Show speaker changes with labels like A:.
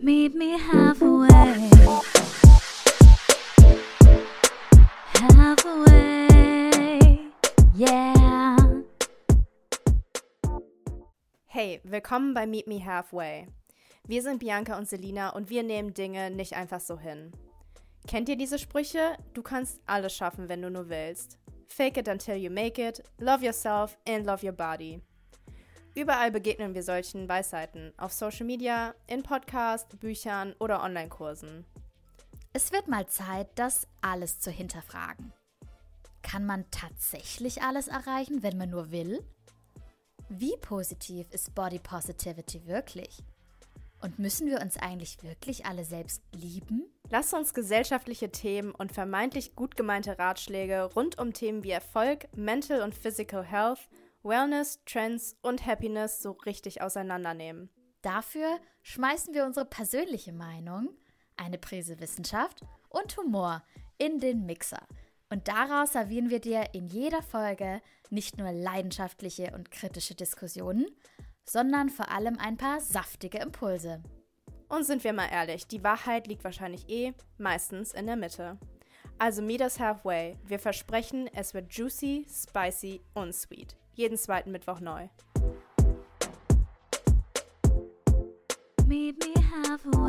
A: Meet me halfway. Halfway. Yeah.
B: Hey, willkommen bei Meet Me Halfway. Wir sind Bianca und Selina und wir nehmen Dinge nicht einfach so hin. Kennt ihr diese Sprüche? Du kannst alles schaffen, wenn du nur willst. Fake it until you make it, love yourself and love your body. Überall begegnen wir solchen Weisheiten, auf Social Media, in Podcasts, Büchern oder Online-Kursen.
A: Es wird mal Zeit, das alles zu hinterfragen. Kann man tatsächlich alles erreichen, wenn man nur will? Wie positiv ist Body Positivity wirklich? Und müssen wir uns eigentlich wirklich alle selbst lieben?
B: Lasst uns gesellschaftliche Themen und vermeintlich gut gemeinte Ratschläge rund um Themen wie Erfolg, Mental und Physical Health, Wellness, Trends und Happiness so richtig auseinandernehmen.
A: Dafür schmeißen wir unsere persönliche Meinung, eine Prise Wissenschaft und Humor in den Mixer. Und daraus servieren wir dir in jeder Folge nicht nur leidenschaftliche und kritische Diskussionen, sondern vor allem ein paar saftige Impulse.
B: Und sind wir mal ehrlich, die Wahrheit liegt wahrscheinlich eh meistens in der Mitte. Also meet us halfway. Wir versprechen, es wird juicy, spicy und sweet jeden zweiten Mittwoch neu. Meet me halfway.